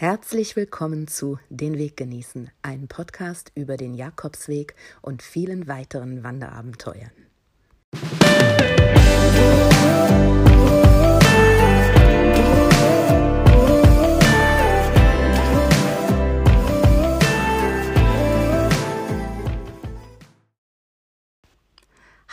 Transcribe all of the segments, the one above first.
Herzlich willkommen zu Den Weg genießen, ein Podcast über den Jakobsweg und vielen weiteren Wanderabenteuern.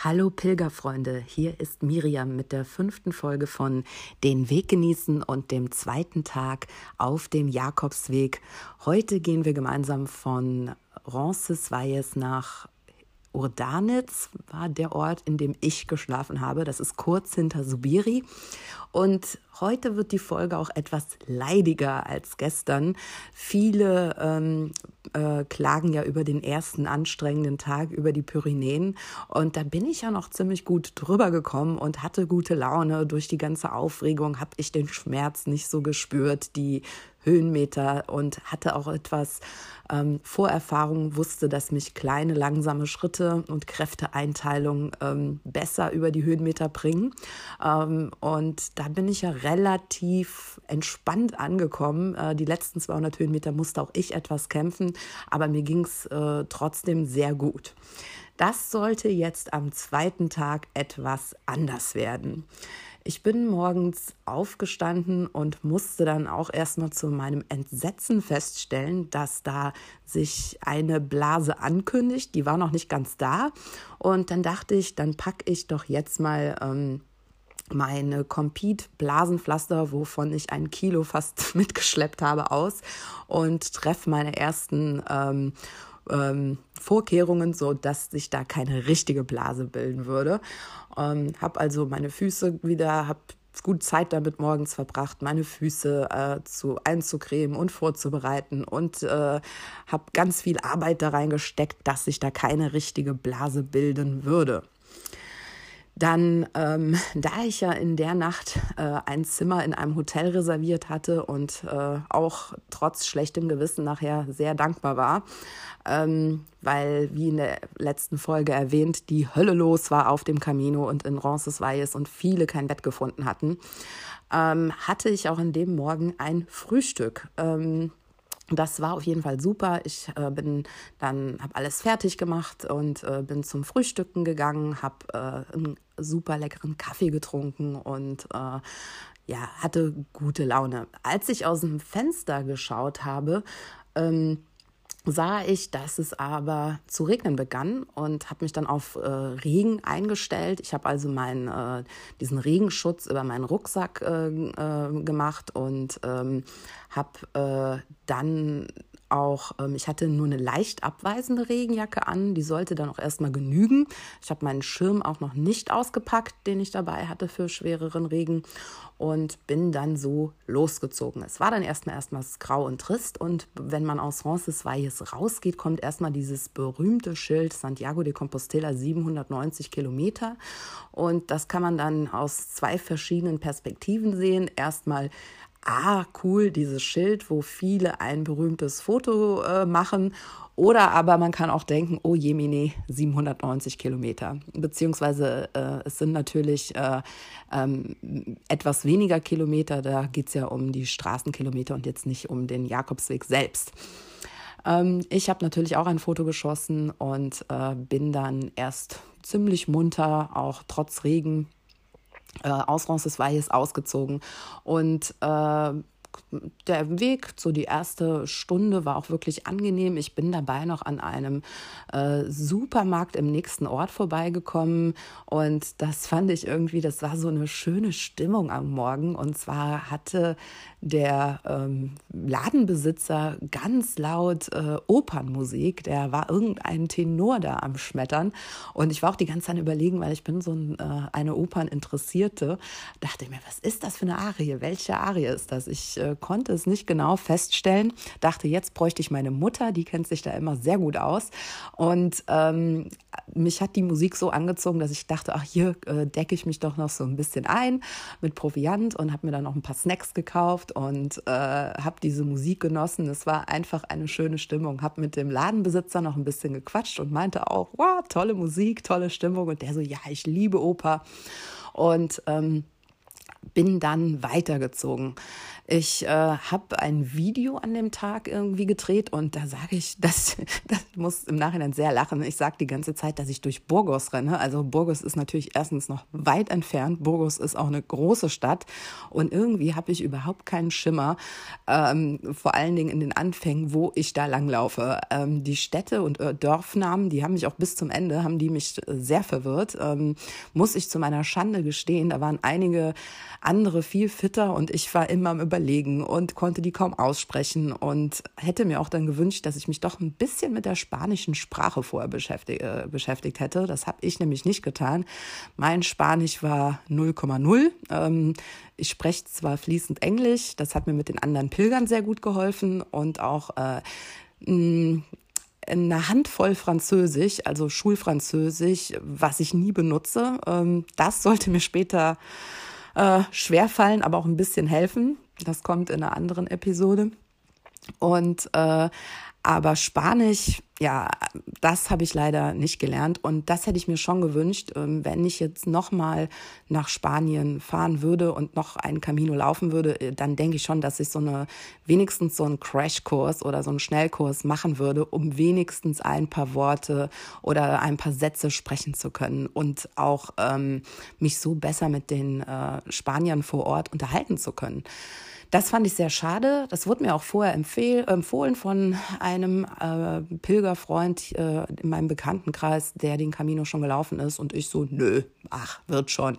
Hallo Pilgerfreunde, hier ist Miriam mit der fünften Folge von Den Weg genießen und dem zweiten Tag auf dem Jakobsweg. Heute gehen wir gemeinsam von Roncesvalles nach Urdanitz, war der Ort, in dem ich geschlafen habe. Das ist kurz hinter Subiri. Und heute wird die Folge auch etwas leidiger als gestern. Viele ähm, äh, klagen ja über den ersten anstrengenden Tag über die Pyrenäen. Und da bin ich ja noch ziemlich gut drüber gekommen und hatte gute Laune. Durch die ganze Aufregung habe ich den Schmerz nicht so gespürt, die Höhenmeter und hatte auch etwas ähm, Vorerfahrung, wusste, dass mich kleine, langsame Schritte und Kräfteeinteilung ähm, besser über die Höhenmeter bringen. Ähm, und da bin ich ja relativ entspannt angekommen. Äh, die letzten 200 Höhenmeter musste auch ich etwas kämpfen, aber mir ging es äh, trotzdem sehr gut. Das sollte jetzt am zweiten Tag etwas anders werden. Ich bin morgens aufgestanden und musste dann auch erstmal zu meinem Entsetzen feststellen, dass da sich eine Blase ankündigt. Die war noch nicht ganz da. Und dann dachte ich, dann packe ich doch jetzt mal. Ähm, meine Compete Blasenpflaster, wovon ich ein Kilo fast mitgeschleppt habe, aus und treffe meine ersten ähm, ähm, Vorkehrungen, so dass sich da keine richtige Blase bilden würde. Ähm, habe also meine Füße wieder, habe gut Zeit damit morgens verbracht, meine Füße äh, zu einzucremen und vorzubereiten und äh, habe ganz viel Arbeit da reingesteckt, dass sich da keine richtige Blase bilden würde. Dann, ähm, da ich ja in der Nacht äh, ein Zimmer in einem Hotel reserviert hatte und äh, auch trotz schlechtem Gewissen nachher sehr dankbar war, ähm, weil, wie in der letzten Folge erwähnt, die Hölle los war auf dem Camino und in Roncesvalles und viele kein Bett gefunden hatten, ähm, hatte ich auch in dem Morgen ein Frühstück. Ähm, das war auf jeden Fall super. Ich äh, bin dann, habe alles fertig gemacht und äh, bin zum Frühstücken gegangen, habe äh, einen super leckeren Kaffee getrunken und äh, ja, hatte gute Laune. Als ich aus dem Fenster geschaut habe, ähm, sah ich, dass es aber zu regnen begann und habe mich dann auf äh, Regen eingestellt. Ich habe also meinen, äh, diesen Regenschutz über meinen Rucksack äh, äh gemacht und ähm, habe äh, dann auch, ähm, ich hatte nur eine leicht abweisende Regenjacke an, die sollte dann auch erstmal genügen. Ich habe meinen Schirm auch noch nicht ausgepackt, den ich dabei hatte für schwereren Regen und bin dann so losgezogen. Es war dann erstmal erstmals grau und trist und wenn man aus Roncesvalles rausgeht, kommt erstmal dieses berühmte Schild Santiago de Compostela 790 Kilometer und das kann man dann aus zwei verschiedenen Perspektiven sehen. Erstmal ah, cool, dieses Schild, wo viele ein berühmtes Foto äh, machen. Oder aber man kann auch denken, oh Jemine, 790 Kilometer. Beziehungsweise äh, es sind natürlich äh, ähm, etwas weniger Kilometer, da geht es ja um die Straßenkilometer und jetzt nicht um den Jakobsweg selbst. Ähm, ich habe natürlich auch ein Foto geschossen und äh, bin dann erst ziemlich munter, auch trotz Regen, äh, aus Roncesvalles ausgezogen. Und äh, der Weg, so die erste Stunde war auch wirklich angenehm. Ich bin dabei noch an einem äh, Supermarkt im nächsten Ort vorbeigekommen und das fand ich irgendwie, das war so eine schöne Stimmung am Morgen. Und zwar hatte der ähm, Ladenbesitzer ganz laut äh, Opernmusik. Der war irgendein Tenor da am Schmettern. Und ich war auch die ganze Zeit überlegen, weil ich bin so ein, äh, eine Operninteressierte, dachte ich mir, was ist das für eine Arie? Welche Arie ist das? Ich äh, konnte es nicht genau feststellen. Dachte, jetzt bräuchte ich meine Mutter, die kennt sich da immer sehr gut aus. Und ähm, mich hat die Musik so angezogen, dass ich dachte, ach, hier äh, decke ich mich doch noch so ein bisschen ein mit Proviant und habe mir dann noch ein paar Snacks gekauft und äh, habe diese Musik genossen. Es war einfach eine schöne Stimmung. Habe mit dem Ladenbesitzer noch ein bisschen gequatscht und meinte auch, wow, tolle Musik, tolle Stimmung. Und der so, ja, ich liebe Oper. Und ähm, bin dann weitergezogen. Ich äh, habe ein Video an dem Tag irgendwie gedreht und da sage ich, das, das muss im Nachhinein sehr lachen. Ich sage die ganze Zeit, dass ich durch Burgos renne. Also Burgos ist natürlich erstens noch weit entfernt. Burgos ist auch eine große Stadt und irgendwie habe ich überhaupt keinen Schimmer, ähm, vor allen Dingen in den Anfängen, wo ich da langlaufe. Ähm, die Städte und äh, Dorfnamen, die haben mich auch bis zum Ende, haben die mich sehr verwirrt. Ähm, muss ich zu meiner Schande gestehen, da waren einige andere viel fitter und ich war immer am Überlegen und konnte die kaum aussprechen und hätte mir auch dann gewünscht, dass ich mich doch ein bisschen mit der spanischen Sprache vorher beschäftigt, äh, beschäftigt hätte. Das habe ich nämlich nicht getan. Mein Spanisch war 0,0. Ähm, ich spreche zwar fließend Englisch, das hat mir mit den anderen Pilgern sehr gut geholfen und auch äh, eine Handvoll Französisch, also Schulfranzösisch, was ich nie benutze. Ähm, das sollte mir später äh, schwerfallen, aber auch ein bisschen helfen. Das kommt in einer anderen Episode. Und äh, aber Spanisch, ja, das habe ich leider nicht gelernt und das hätte ich mir schon gewünscht, ähm, wenn ich jetzt nochmal nach Spanien fahren würde und noch einen Camino laufen würde, äh, dann denke ich schon, dass ich so eine wenigstens so einen Crashkurs oder so einen Schnellkurs machen würde, um wenigstens ein paar Worte oder ein paar Sätze sprechen zu können und auch ähm, mich so besser mit den äh, Spaniern vor Ort unterhalten zu können. Das fand ich sehr schade. Das wurde mir auch vorher empfohlen von einem äh, Pilgerfreund äh, in meinem Bekanntenkreis, der den Camino schon gelaufen ist. Und ich so, nö, ach, wird schon.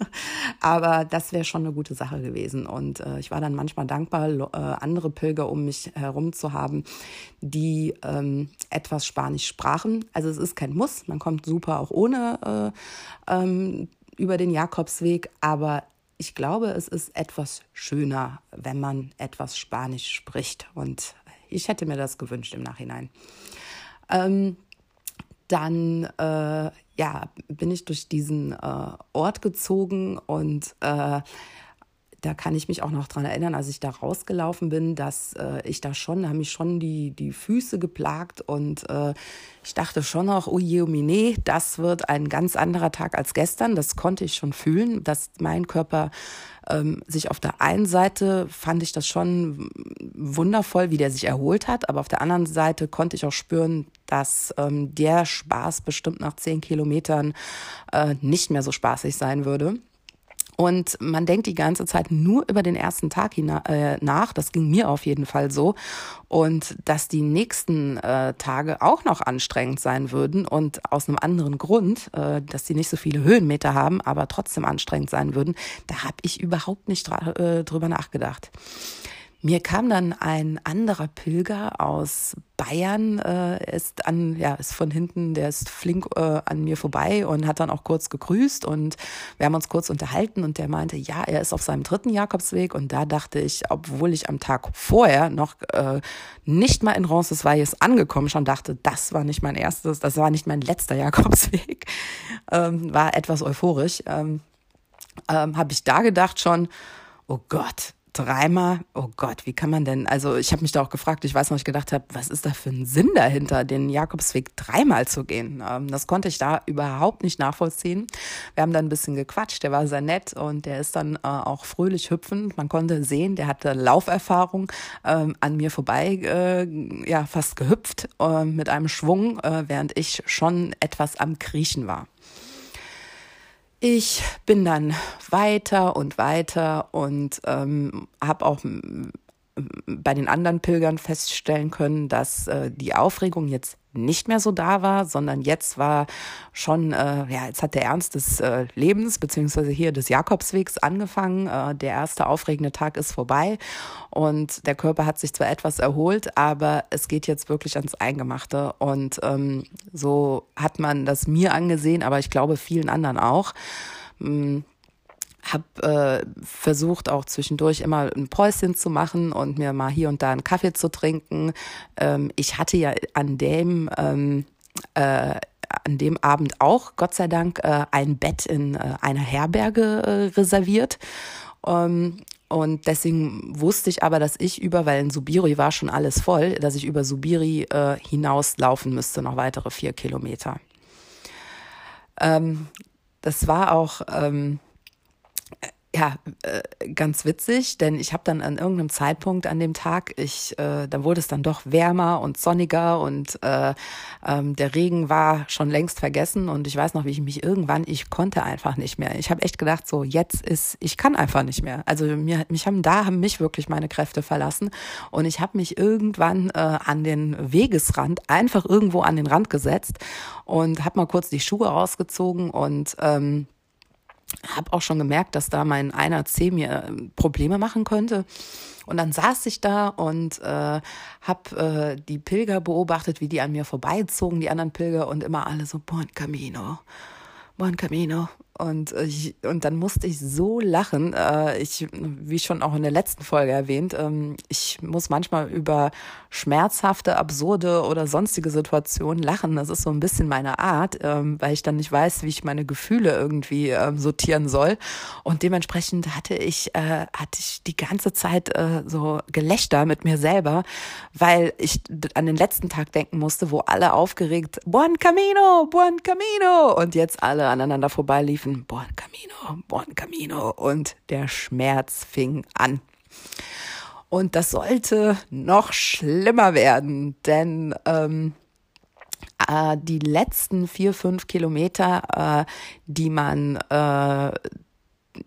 Aber das wäre schon eine gute Sache gewesen. Und äh, ich war dann manchmal dankbar, äh, andere Pilger um mich herum zu haben, die ähm, etwas Spanisch sprachen. Also es ist kein Muss, man kommt super auch ohne äh, ähm, über den Jakobsweg, aber ich glaube, es ist etwas schöner, wenn man etwas Spanisch spricht. Und ich hätte mir das gewünscht im Nachhinein. Ähm, dann äh, ja, bin ich durch diesen äh, Ort gezogen und äh, da kann ich mich auch noch dran erinnern, als ich da rausgelaufen bin, dass äh, ich da schon, da haben mich schon die, die Füße geplagt und äh, ich dachte schon noch, oh je, oh mine, das wird ein ganz anderer Tag als gestern. Das konnte ich schon fühlen, dass mein Körper ähm, sich auf der einen Seite fand ich das schon wundervoll, wie der sich erholt hat, aber auf der anderen Seite konnte ich auch spüren, dass ähm, der Spaß bestimmt nach zehn Kilometern äh, nicht mehr so spaßig sein würde. Und man denkt die ganze Zeit nur über den ersten Tag äh, nach. Das ging mir auf jeden Fall so. Und dass die nächsten äh, Tage auch noch anstrengend sein würden und aus einem anderen Grund, äh, dass sie nicht so viele Höhenmeter haben, aber trotzdem anstrengend sein würden, da habe ich überhaupt nicht äh, drüber nachgedacht. Mir kam dann ein anderer Pilger aus Bayern, äh, ist an, ja, ist von hinten, der ist flink äh, an mir vorbei und hat dann auch kurz gegrüßt und wir haben uns kurz unterhalten und der meinte, ja, er ist auf seinem dritten Jakobsweg und da dachte ich, obwohl ich am Tag vorher noch äh, nicht mal in Roncesvalles angekommen schon dachte, das war nicht mein erstes, das war nicht mein letzter Jakobsweg, ähm, war etwas euphorisch, ähm, ähm, habe ich da gedacht schon, oh Gott, dreimal, oh Gott, wie kann man denn, also ich habe mich da auch gefragt, ich weiß noch, ich gedacht habe, was ist da für ein Sinn dahinter, den Jakobsweg dreimal zu gehen? Ähm, das konnte ich da überhaupt nicht nachvollziehen. Wir haben dann ein bisschen gequatscht, der war sehr nett und der ist dann äh, auch fröhlich hüpfend. Man konnte sehen, der hatte Lauferfahrung ähm, an mir vorbei, äh, ja, fast gehüpft äh, mit einem Schwung, äh, während ich schon etwas am Kriechen war. Ich bin dann weiter und weiter und ähm, habe auch bei den anderen Pilgern feststellen können, dass äh, die Aufregung jetzt nicht mehr so da war, sondern jetzt war schon, äh, ja, jetzt hat der Ernst des äh, Lebens, beziehungsweise hier des Jakobswegs angefangen. Äh, der erste aufregende Tag ist vorbei und der Körper hat sich zwar etwas erholt, aber es geht jetzt wirklich ans Eingemachte. Und ähm, so hat man das mir angesehen, aber ich glaube vielen anderen auch. Ähm, habe äh, versucht auch zwischendurch immer ein Päuschen zu machen und mir mal hier und da einen Kaffee zu trinken. Ähm, ich hatte ja an dem ähm, äh, an dem Abend auch, Gott sei Dank, äh, ein Bett in äh, einer Herberge äh, reserviert. Ähm, und deswegen wusste ich aber, dass ich über, weil in Subiri war schon alles voll, dass ich über Subiri äh, hinauslaufen müsste, noch weitere vier Kilometer. Ähm, das war auch ähm, ja, äh, ganz witzig, denn ich habe dann an irgendeinem Zeitpunkt an dem Tag, ich, äh, da wurde es dann doch wärmer und sonniger und äh, ähm, der Regen war schon längst vergessen und ich weiß noch, wie ich mich irgendwann, ich konnte einfach nicht mehr. Ich habe echt gedacht, so jetzt ist, ich kann einfach nicht mehr. Also mir, mich haben da haben mich wirklich meine Kräfte verlassen und ich habe mich irgendwann äh, an den Wegesrand einfach irgendwo an den Rand gesetzt und habe mal kurz die Schuhe ausgezogen und ähm, habe auch schon gemerkt, dass da mein einer C mir äh, Probleme machen könnte. Und dann saß ich da und äh, habe äh, die Pilger beobachtet, wie die an mir vorbeizogen, die anderen Pilger, und immer alle so, Buon Camino, Buon Camino. Und, ich, und dann musste ich so lachen. Äh, ich, wie schon auch in der letzten Folge erwähnt, ähm, ich muss manchmal über schmerzhafte, absurde oder sonstige Situationen lachen. Das ist so ein bisschen meine Art, ähm, weil ich dann nicht weiß, wie ich meine Gefühle irgendwie ähm, sortieren soll. Und dementsprechend hatte ich, äh, hatte ich die ganze Zeit äh, so Gelächter mit mir selber, weil ich an den letzten Tag denken musste, wo alle aufgeregt, Buon Camino, Buon Camino, und jetzt alle aneinander vorbeiliefen riefen, Buon Camino, Buon Camino und der Schmerz fing an. Und das sollte noch schlimmer werden, denn ähm, äh, die letzten vier, fünf Kilometer, äh, die man äh,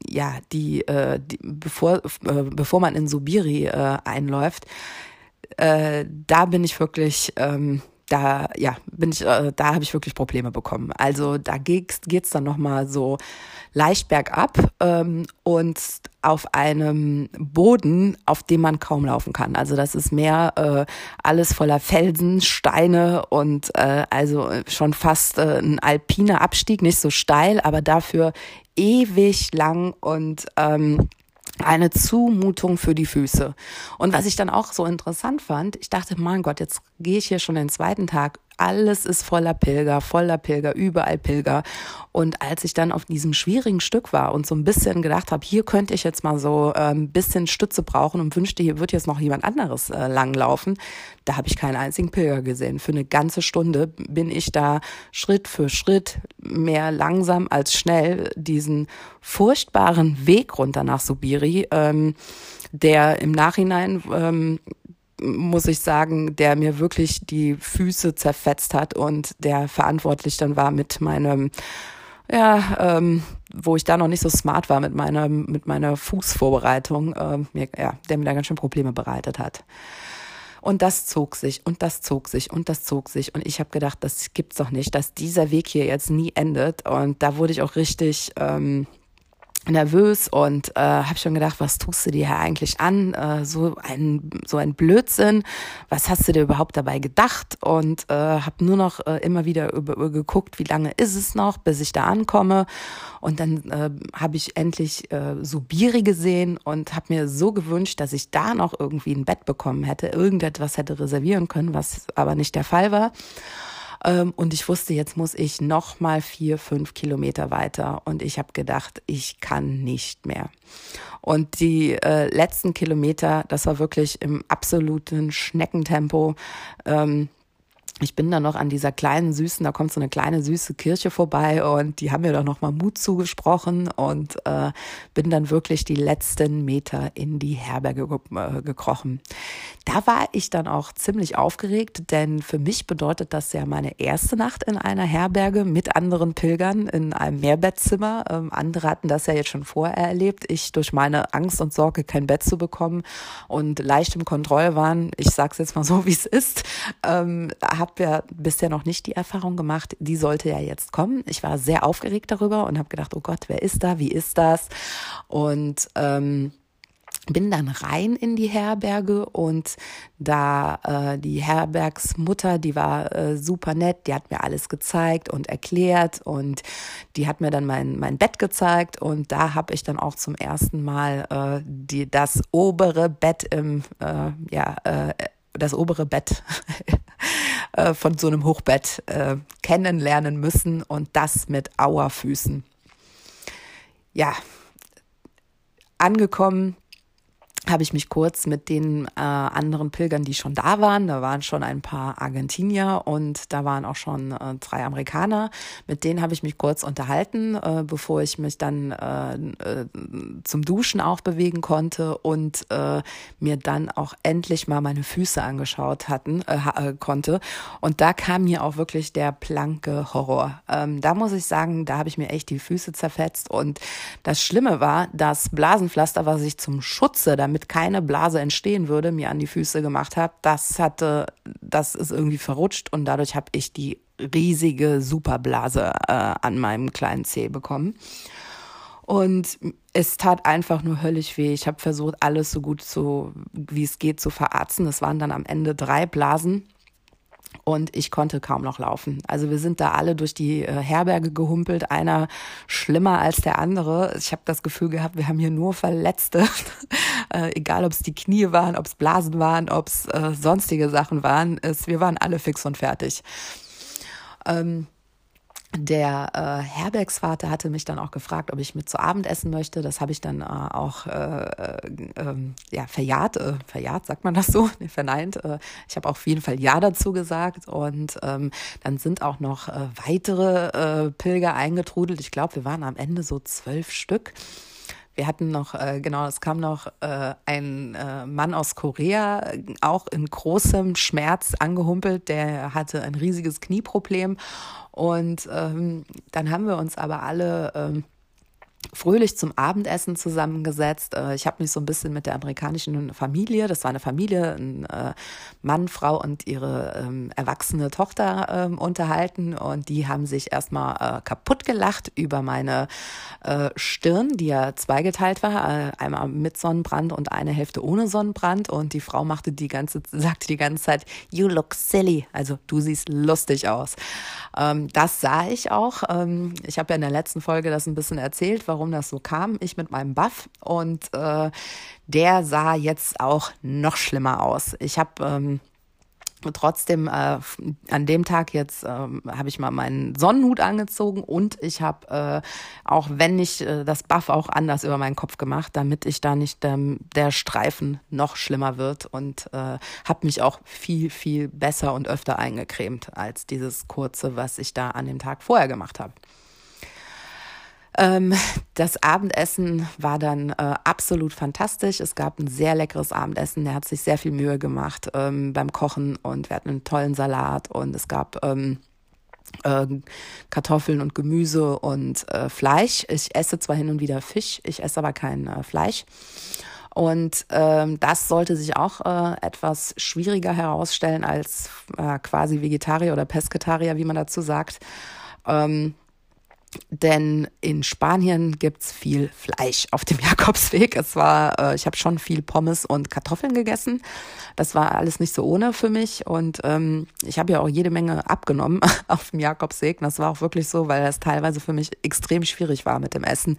ja, die, äh, die bevor, äh, bevor man in Subiri äh, einläuft, äh, da bin ich wirklich ähm, da ja bin ich äh, da habe ich wirklich Probleme bekommen. Also da geht's geht's dann noch mal so leicht bergab ähm, und auf einem Boden auf dem man kaum laufen kann. Also das ist mehr äh, alles voller Felsen Steine und äh, also schon fast äh, ein alpiner Abstieg nicht so steil aber dafür ewig lang und ähm, eine Zumutung für die Füße. Und was ich dann auch so interessant fand, ich dachte, mein Gott, jetzt gehe ich hier schon den zweiten Tag alles ist voller Pilger, voller Pilger, überall Pilger. Und als ich dann auf diesem schwierigen Stück war und so ein bisschen gedacht habe, hier könnte ich jetzt mal so ein bisschen Stütze brauchen und wünschte, hier wird jetzt noch jemand anderes äh, langlaufen, da habe ich keinen einzigen Pilger gesehen. Für eine ganze Stunde bin ich da Schritt für Schritt mehr langsam als schnell diesen furchtbaren Weg runter nach Subiri, ähm, der im Nachhinein ähm, muss ich sagen, der mir wirklich die Füße zerfetzt hat und der verantwortlich dann war mit meinem, ja, ähm, wo ich da noch nicht so smart war mit meiner, mit meiner Fußvorbereitung, äh, mir, ja, der mir da ganz schön Probleme bereitet hat. Und das zog sich und das zog sich und das zog sich. Und ich habe gedacht, das gibt's doch nicht, dass dieser Weg hier jetzt nie endet. Und da wurde ich auch richtig, ähm, nervös und äh, habe schon gedacht, was tust du dir hier eigentlich an? Äh, so ein so ein Blödsinn. Was hast du dir überhaupt dabei gedacht? Und äh, habe nur noch äh, immer wieder über, über geguckt, wie lange ist es noch, bis ich da ankomme. Und dann äh, habe ich endlich äh, Subiri gesehen und habe mir so gewünscht, dass ich da noch irgendwie ein Bett bekommen hätte, irgendetwas hätte reservieren können, was aber nicht der Fall war. Ähm, und ich wusste, jetzt muss ich noch mal vier, fünf Kilometer weiter. Und ich habe gedacht, ich kann nicht mehr. Und die äh, letzten Kilometer, das war wirklich im absoluten Schneckentempo. Ähm, ich bin dann noch an dieser kleinen süßen, da kommt so eine kleine süße Kirche vorbei und die haben mir doch noch mal Mut zugesprochen und äh, bin dann wirklich die letzten Meter in die Herberge ge äh, gekrochen. Da war ich dann auch ziemlich aufgeregt, denn für mich bedeutet das ja meine erste Nacht in einer Herberge mit anderen Pilgern in einem Mehrbettzimmer. Ähm, andere hatten das ja jetzt schon vorher erlebt. Ich durch meine Angst und Sorge kein Bett zu bekommen und leicht im Kontrollwahn, ich sag's jetzt mal so, wie es ist, ähm, ja bisher noch nicht die Erfahrung gemacht. Die sollte ja jetzt kommen. Ich war sehr aufgeregt darüber und habe gedacht, oh Gott, wer ist da? Wie ist das? Und ähm, bin dann rein in die Herberge und da äh, die Herbergsmutter, die war äh, super nett, die hat mir alles gezeigt und erklärt und die hat mir dann mein, mein Bett gezeigt und da habe ich dann auch zum ersten Mal äh, die, das obere Bett im, äh, ja, äh, das obere Bett äh, von so einem Hochbett äh, kennenlernen müssen und das mit Auerfüßen. Ja, angekommen habe ich mich kurz mit den äh, anderen Pilgern, die schon da waren, da waren schon ein paar Argentinier und da waren auch schon äh, drei Amerikaner, mit denen habe ich mich kurz unterhalten, äh, bevor ich mich dann äh, äh, zum Duschen auch bewegen konnte und äh, mir dann auch endlich mal meine Füße angeschaut hatten äh, äh, konnte und da kam mir auch wirklich der blanke Horror. Ähm, da muss ich sagen, da habe ich mir echt die Füße zerfetzt und das Schlimme war, das Blasenpflaster, was ich zum Schutze damit damit keine Blase entstehen würde, mir an die Füße gemacht habe, das hatte, das ist irgendwie verrutscht und dadurch habe ich die riesige Superblase äh, an meinem kleinen Zeh bekommen. Und es tat einfach nur höllisch weh. Ich habe versucht, alles so gut zu, wie es geht, zu verarzten. Es waren dann am Ende drei Blasen und ich konnte kaum noch laufen. Also wir sind da alle durch die äh, Herberge gehumpelt, einer schlimmer als der andere. Ich habe das Gefühl gehabt, wir haben hier nur Verletzte, äh, egal ob es die Knie waren, ob es Blasen waren, ob es äh, sonstige Sachen waren. Es, wir waren alle fix und fertig. Ähm, der äh, Herbergsvater hatte mich dann auch gefragt, ob ich mit zu Abend essen möchte. Das habe ich dann äh, auch äh, äh, ja, verjahrt, äh, verjahrt, sagt man das so? Nee, verneint. Äh, ich habe auf jeden Fall Ja dazu gesagt. Und ähm, dann sind auch noch äh, weitere äh, Pilger eingetrudelt. Ich glaube, wir waren am Ende so zwölf Stück. Wir hatten noch, äh, genau, es kam noch äh, ein äh, Mann aus Korea, auch in großem Schmerz angehumpelt, der hatte ein riesiges Knieproblem. Und ähm, dann haben wir uns aber alle ähm, fröhlich zum Abendessen zusammengesetzt. Äh, ich habe mich so ein bisschen mit der amerikanischen Familie, das war eine Familie, ein äh, Mann, Frau und ihre ähm, erwachsene Tochter ähm, unterhalten und die haben sich erstmal äh, kaputt gelacht über meine Stirn, die ja zweigeteilt war, einmal mit Sonnenbrand und eine Hälfte ohne Sonnenbrand und die Frau machte die ganze, sagte die ganze Zeit, you look silly, also du siehst lustig aus. Ähm, das sah ich auch. Ich habe ja in der letzten Folge das ein bisschen erzählt, warum das so kam. Ich mit meinem Buff und äh, der sah jetzt auch noch schlimmer aus. Ich habe ähm, trotzdem äh, an dem Tag jetzt äh, habe ich mal meinen Sonnenhut angezogen und ich habe äh, auch wenn nicht äh, das Buff auch anders über meinen Kopf gemacht, damit ich da nicht ähm, der Streifen noch schlimmer wird und äh, habe mich auch viel viel besser und öfter eingecremt als dieses kurze, was ich da an dem Tag vorher gemacht habe. Ähm, das Abendessen war dann äh, absolut fantastisch. Es gab ein sehr leckeres Abendessen. Der hat sich sehr viel Mühe gemacht ähm, beim Kochen und wir hatten einen tollen Salat und es gab ähm, äh, Kartoffeln und Gemüse und äh, Fleisch. Ich esse zwar hin und wieder Fisch, ich esse aber kein äh, Fleisch. Und ähm, das sollte sich auch äh, etwas schwieriger herausstellen als äh, quasi Vegetarier oder Pesketarier, wie man dazu sagt. Ähm, denn in Spanien gibt's viel Fleisch auf dem Jakobsweg. Es war, äh, ich habe schon viel Pommes und Kartoffeln gegessen. Das war alles nicht so ohne für mich. Und ähm, ich habe ja auch jede Menge abgenommen auf dem Jakobsweg. das war auch wirklich so, weil das teilweise für mich extrem schwierig war mit dem Essen,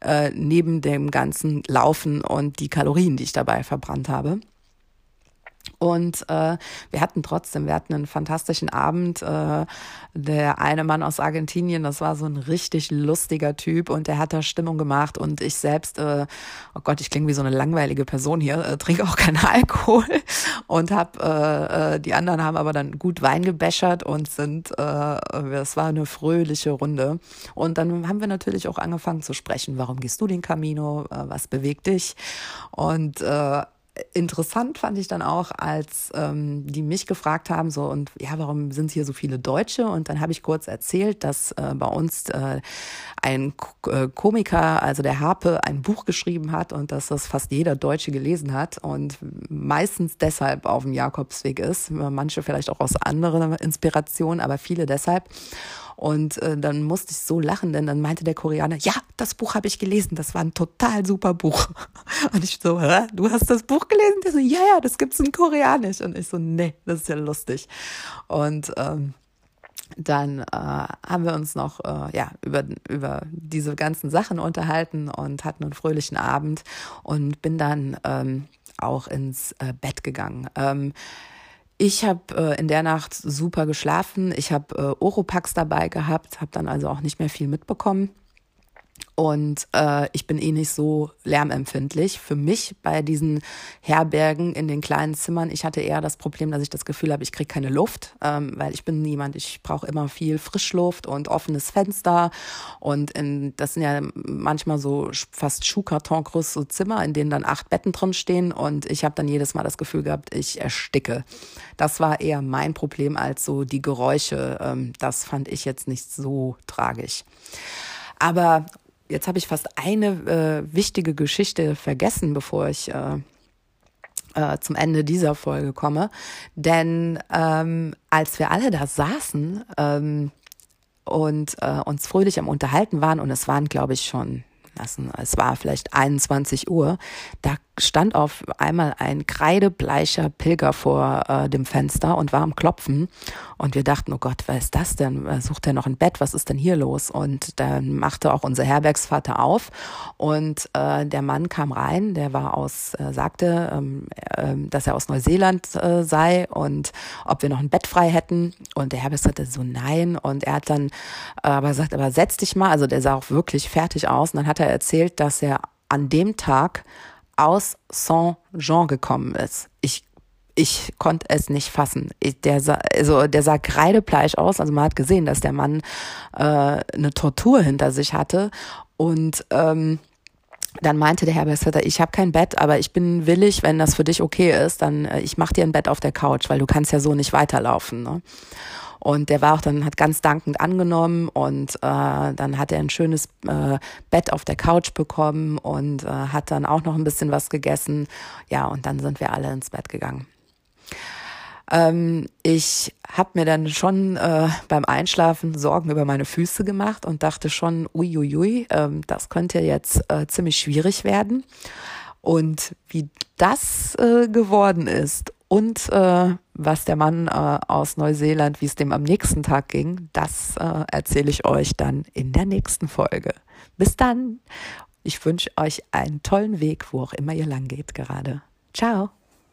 äh, neben dem ganzen Laufen und die Kalorien, die ich dabei verbrannt habe. Und äh, wir hatten trotzdem, wir hatten einen fantastischen Abend. Äh, der eine Mann aus Argentinien, das war so ein richtig lustiger Typ und der hat da Stimmung gemacht. Und ich selbst, äh, oh Gott, ich klinge wie so eine langweilige Person hier, äh, trinke auch keinen Alkohol und hab, äh, äh, die anderen haben aber dann gut Wein gebäschert und sind, äh, es war eine fröhliche Runde. Und dann haben wir natürlich auch angefangen zu sprechen. Warum gehst du den Camino? Äh, was bewegt dich? Und äh, interessant fand ich dann auch, als ähm, die mich gefragt haben, so und ja, warum sind hier so viele Deutsche? Und dann habe ich kurz erzählt, dass äh, bei uns äh, ein K äh, Komiker, also der Harpe, ein Buch geschrieben hat und dass das fast jeder Deutsche gelesen hat und meistens deshalb auf dem Jakobsweg ist. Manche vielleicht auch aus anderen Inspirationen, aber viele deshalb. Und äh, dann musste ich so lachen, denn dann meinte der Koreaner, ja, das Buch habe ich gelesen, das war ein total super Buch. Und ich so, Hä? du hast das Buch gelesen? Der so, ja, ja, das gibt's in Koreanisch. Und ich so, nee, das ist ja lustig. Und ähm, dann äh, haben wir uns noch äh, ja, über, über diese ganzen Sachen unterhalten und hatten einen fröhlichen Abend und bin dann ähm, auch ins äh, Bett gegangen. Ähm, ich habe äh, in der Nacht super geschlafen. Ich habe äh, Oropax dabei gehabt, habe dann also auch nicht mehr viel mitbekommen. Und äh, ich bin eh nicht so lärmempfindlich. Für mich bei diesen Herbergen in den kleinen Zimmern, ich hatte eher das Problem, dass ich das Gefühl habe, ich kriege keine Luft, ähm, weil ich bin niemand, ich brauche immer viel Frischluft und offenes Fenster. Und in, das sind ja manchmal so fast Schuhkartongröße Zimmer, in denen dann acht Betten drin stehen. Und ich habe dann jedes Mal das Gefühl gehabt, ich ersticke. Das war eher mein Problem als so die Geräusche. Ähm, das fand ich jetzt nicht so tragisch. Aber Jetzt habe ich fast eine äh, wichtige Geschichte vergessen, bevor ich äh, äh, zum Ende dieser Folge komme. Denn ähm, als wir alle da saßen ähm, und äh, uns fröhlich am Unterhalten waren, und es waren, glaube ich, schon lassen. Es war vielleicht 21 Uhr. Da stand auf einmal ein kreidebleicher Pilger vor äh, dem Fenster und war am Klopfen. Und wir dachten, oh Gott, wer ist das denn? Sucht er noch ein Bett? Was ist denn hier los? Und dann machte auch unser Herbergsvater auf und äh, der Mann kam rein, der war aus, äh, sagte, ähm, äh, dass er aus Neuseeland äh, sei und ob wir noch ein Bett frei hätten. Und der Herbergsvater so nein. Und er hat dann äh, aber gesagt, aber setz dich mal, also der sah auch wirklich fertig aus. Und dann hat er erzählt, dass er an dem Tag aus Saint-Jean gekommen ist. Ich ich konnte es nicht fassen. Ich, der sah, also der sah kreidebleich aus. Also man hat gesehen, dass der Mann äh, eine Tortur hinter sich hatte. Und ähm, dann meinte der Herr Herbergsvetter, ich habe kein Bett, aber ich bin willig, wenn das für dich okay ist, dann äh, ich mach dir ein Bett auf der Couch, weil du kannst ja so nicht weiterlaufen. Ne? Und der war auch dann, hat ganz dankend angenommen und äh, dann hat er ein schönes äh, Bett auf der Couch bekommen und äh, hat dann auch noch ein bisschen was gegessen. Ja, und dann sind wir alle ins Bett gegangen. Ähm, ich habe mir dann schon äh, beim Einschlafen Sorgen über meine Füße gemacht und dachte schon, uiuiui, ähm, das könnte jetzt äh, ziemlich schwierig werden. Und wie das äh, geworden ist und äh, was der Mann äh, aus Neuseeland, wie es dem am nächsten Tag ging, das äh, erzähle ich euch dann in der nächsten Folge. Bis dann. Ich wünsche euch einen tollen Weg, wo auch immer ihr lang geht gerade. Ciao.